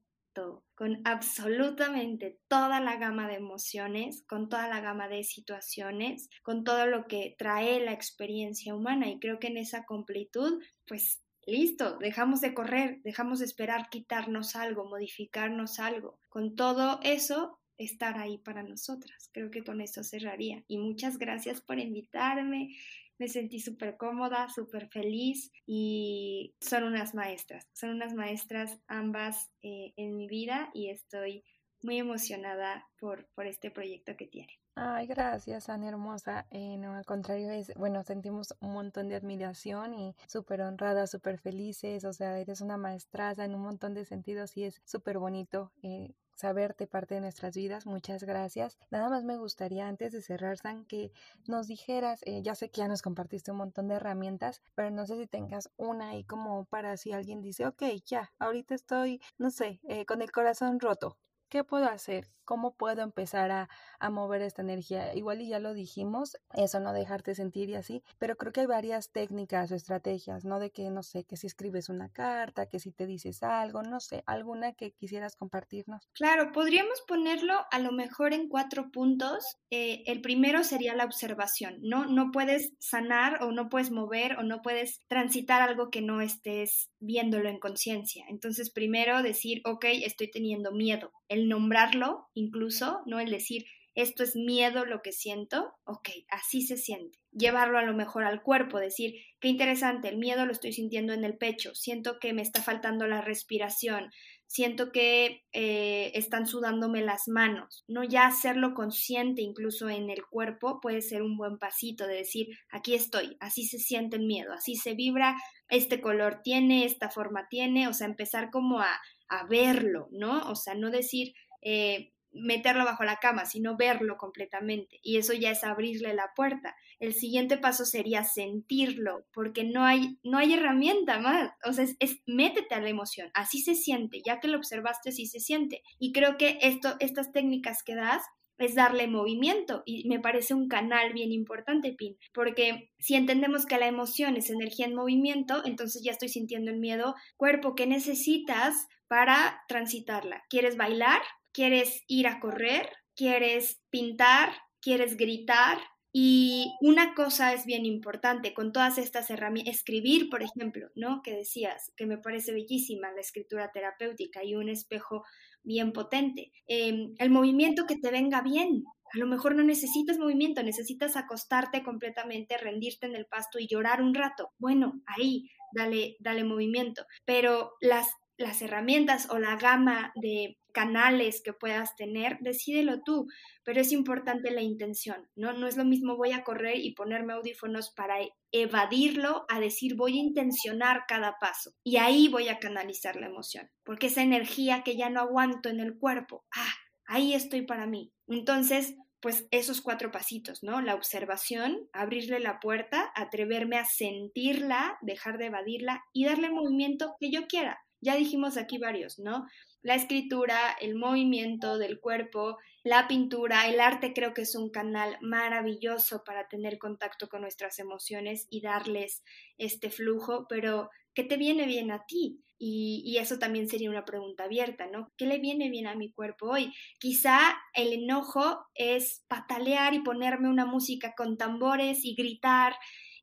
con absolutamente toda la gama de emociones, con toda la gama de situaciones, con todo lo que trae la experiencia humana. Y creo que en esa completud, pues listo, dejamos de correr, dejamos de esperar quitarnos algo, modificarnos algo. Con todo eso, estar ahí para nosotras. Creo que con eso cerraría. Y muchas gracias por invitarme. Me sentí súper cómoda, súper feliz y son unas maestras, son unas maestras ambas eh, en mi vida y estoy muy emocionada por, por este proyecto que tiene. Ay, gracias, Ana hermosa. Eh, no, al contrario, es, bueno, sentimos un montón de admiración y súper honrada, súper felices. O sea, eres una maestraza en un montón de sentidos y es súper bonito eh, saberte parte de nuestras vidas. Muchas gracias. Nada más me gustaría, antes de cerrar, San, que nos dijeras, eh, ya sé que ya nos compartiste un montón de herramientas, pero no sé si tengas una ahí como para si alguien dice, ok, ya, ahorita estoy, no sé, eh, con el corazón roto. ¿Qué puedo hacer? ¿Cómo puedo empezar a, mover esta energía? Igual y ya lo dijimos, eso no dejarte sentir y así, pero creo que hay varias técnicas o estrategias, ¿no? De que, no sé, que si escribes una carta, que si te dices algo, no sé, alguna que quisieras compartirnos. Claro, podríamos ponerlo a lo mejor en cuatro puntos. Eh, el primero sería la observación, ¿no? No puedes sanar o no puedes mover o no puedes transitar algo que no estés viéndolo en conciencia. Entonces, primero decir, ok, estoy teniendo miedo. El nombrarlo incluso, ¿no? El decir, esto es miedo lo que siento, ok, así se siente. Llevarlo a lo mejor al cuerpo, decir, qué interesante, el miedo lo estoy sintiendo en el pecho, siento que me está faltando la respiración, siento que eh, están sudándome las manos, ¿no? Ya hacerlo consciente incluso en el cuerpo puede ser un buen pasito de decir, aquí estoy, así se siente el miedo, así se vibra, este color tiene, esta forma tiene, o sea, empezar como a, a verlo, ¿no? O sea, no decir, eh, meterlo bajo la cama, sino verlo completamente. Y eso ya es abrirle la puerta. El siguiente paso sería sentirlo, porque no hay, no hay herramienta más. O sea, es, métete a la emoción. Así se siente. Ya que lo observaste, así se siente. Y creo que esto, estas técnicas que das es darle movimiento y me parece un canal bien importante, Pin, porque si entendemos que la emoción es energía en movimiento, entonces ya estoy sintiendo el miedo, cuerpo, ¿qué necesitas para transitarla? ¿Quieres bailar? ¿Quieres ir a correr? ¿Quieres pintar? ¿Quieres gritar? Y una cosa es bien importante con todas estas herramientas, escribir, por ejemplo, ¿no? Que decías, que me parece bellísima la escritura terapéutica y un espejo bien potente. Em, el movimiento que te venga bien. A lo mejor no necesitas movimiento, necesitas acostarte completamente, rendirte en el pasto y llorar un rato. Bueno, ahí, dale, dale movimiento. Pero las, las herramientas o la gama de canales que puedas tener, decídelo tú, pero es importante la intención, ¿no? No es lo mismo voy a correr y ponerme audífonos para evadirlo a decir voy a intencionar cada paso y ahí voy a canalizar la emoción, porque esa energía que ya no aguanto en el cuerpo, ah, ahí estoy para mí. Entonces, pues esos cuatro pasitos, ¿no? La observación, abrirle la puerta, atreverme a sentirla, dejar de evadirla y darle movimiento que yo quiera. Ya dijimos aquí varios, ¿no? La escritura, el movimiento del cuerpo, la pintura, el arte creo que es un canal maravilloso para tener contacto con nuestras emociones y darles este flujo, pero ¿qué te viene bien a ti? Y, eso también sería una pregunta abierta, ¿no? ¿Qué le viene bien a mi cuerpo hoy? Quizá el enojo es patalear y ponerme una música con tambores y gritar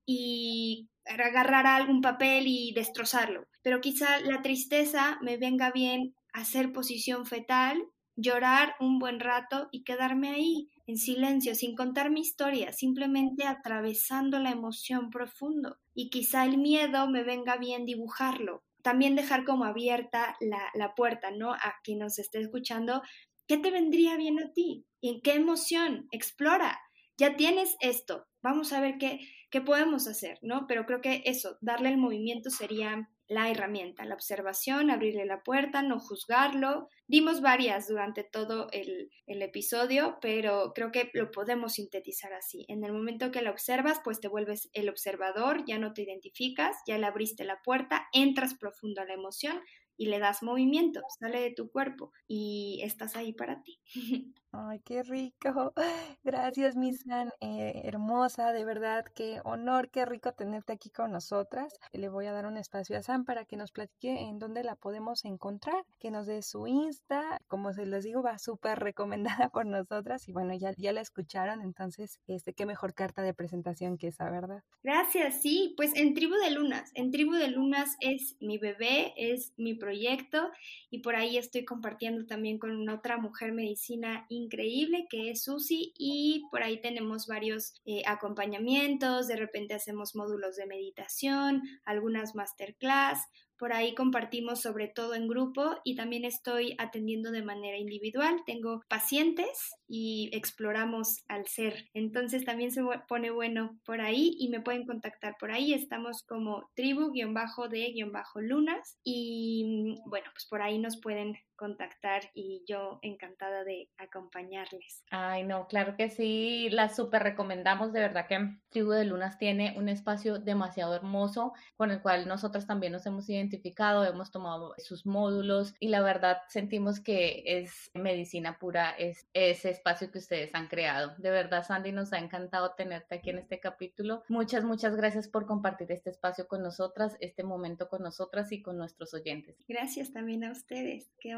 y agarrar algún papel y destrozarlo. Pero quizá la tristeza me venga bien hacer posición fetal, llorar un buen rato y quedarme ahí, en silencio, sin contar mi historia, simplemente atravesando la emoción profundo. Y quizá el miedo me venga bien dibujarlo. También dejar como abierta la, puerta, ¿no? A quien nos esté escuchando, ¿qué te vendría bien a ti? ¿En qué emoción? Explora. Ya tienes esto. Vamos a ver qué, qué podemos hacer, ¿no? Pero creo que eso, darle el movimiento sería la herramienta, la observación, abrirle la puerta, no juzgarlo. Dimos varias durante todo el, episodio, pero creo que lo podemos sintetizar así. En el momento que la observas, pues te vuelves el observador, ya no te identificas, ya le abriste la puerta, entras profundo a la emoción y le das movimiento, sale de tu cuerpo y estás ahí para ti. Ay, qué rico. Gracias, mi San, eh, hermosa, de verdad, qué honor, qué rico tenerte aquí con nosotras. Le voy a dar un espacio a San para que nos platique en dónde la podemos encontrar, que nos dé su Insta. Como se les digo, va súper recomendada por nosotras y bueno, ya, ya la escucharon, entonces, este, qué mejor carta de presentación que esa, ¿verdad? Gracias, sí, pues en Tribu de Lunas, en Tribu de Lunas es mi bebé, es mi y por ahí estoy compartiendo también con otra mujer medicina increíble que es Susi y por ahí tenemos varios eh, acompañamientos, de repente hacemos módulos de meditación, algunas masterclass, por ahí compartimos sobre todo en grupo y también estoy atendiendo de manera individual. Tengo pacientes y exploramos al ser. Entonces también se pone bueno por ahí y me pueden contactar por ahí. Estamos como tribu-de-lunas y bueno, pues por ahí nos pueden contactar y yo encantada de acompañarles. Ay, no, claro que sí, la súper recomendamos, de verdad que Tribu de Lunas tiene un espacio demasiado hermoso con el cual nosotros también nos hemos identificado, hemos tomado sus módulos y la verdad sentimos que es medicina pura, es ese espacio que ustedes han creado. De verdad, Sandy, nos ha encantado tenerte aquí en este capítulo. Muchas, muchas gracias por compartir este espacio con nosotras, este momento con nosotras y con nuestros oyentes. Gracias también a ustedes, qué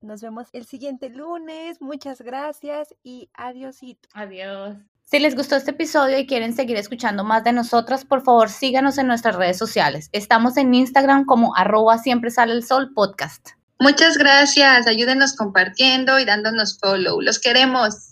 nos vemos el siguiente lunes. Muchas gracias y adiósito. Adiós. Si les gustó este episodio y quieren seguir escuchando más de nosotras, por favor síganos en nuestras redes sociales. Estamos en Instagram como arroba siempre sale el sol podcast. Muchas gracias. Ayúdenos compartiendo y dándonos follow. Los queremos.